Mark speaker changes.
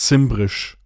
Speaker 1: Zimbrisch.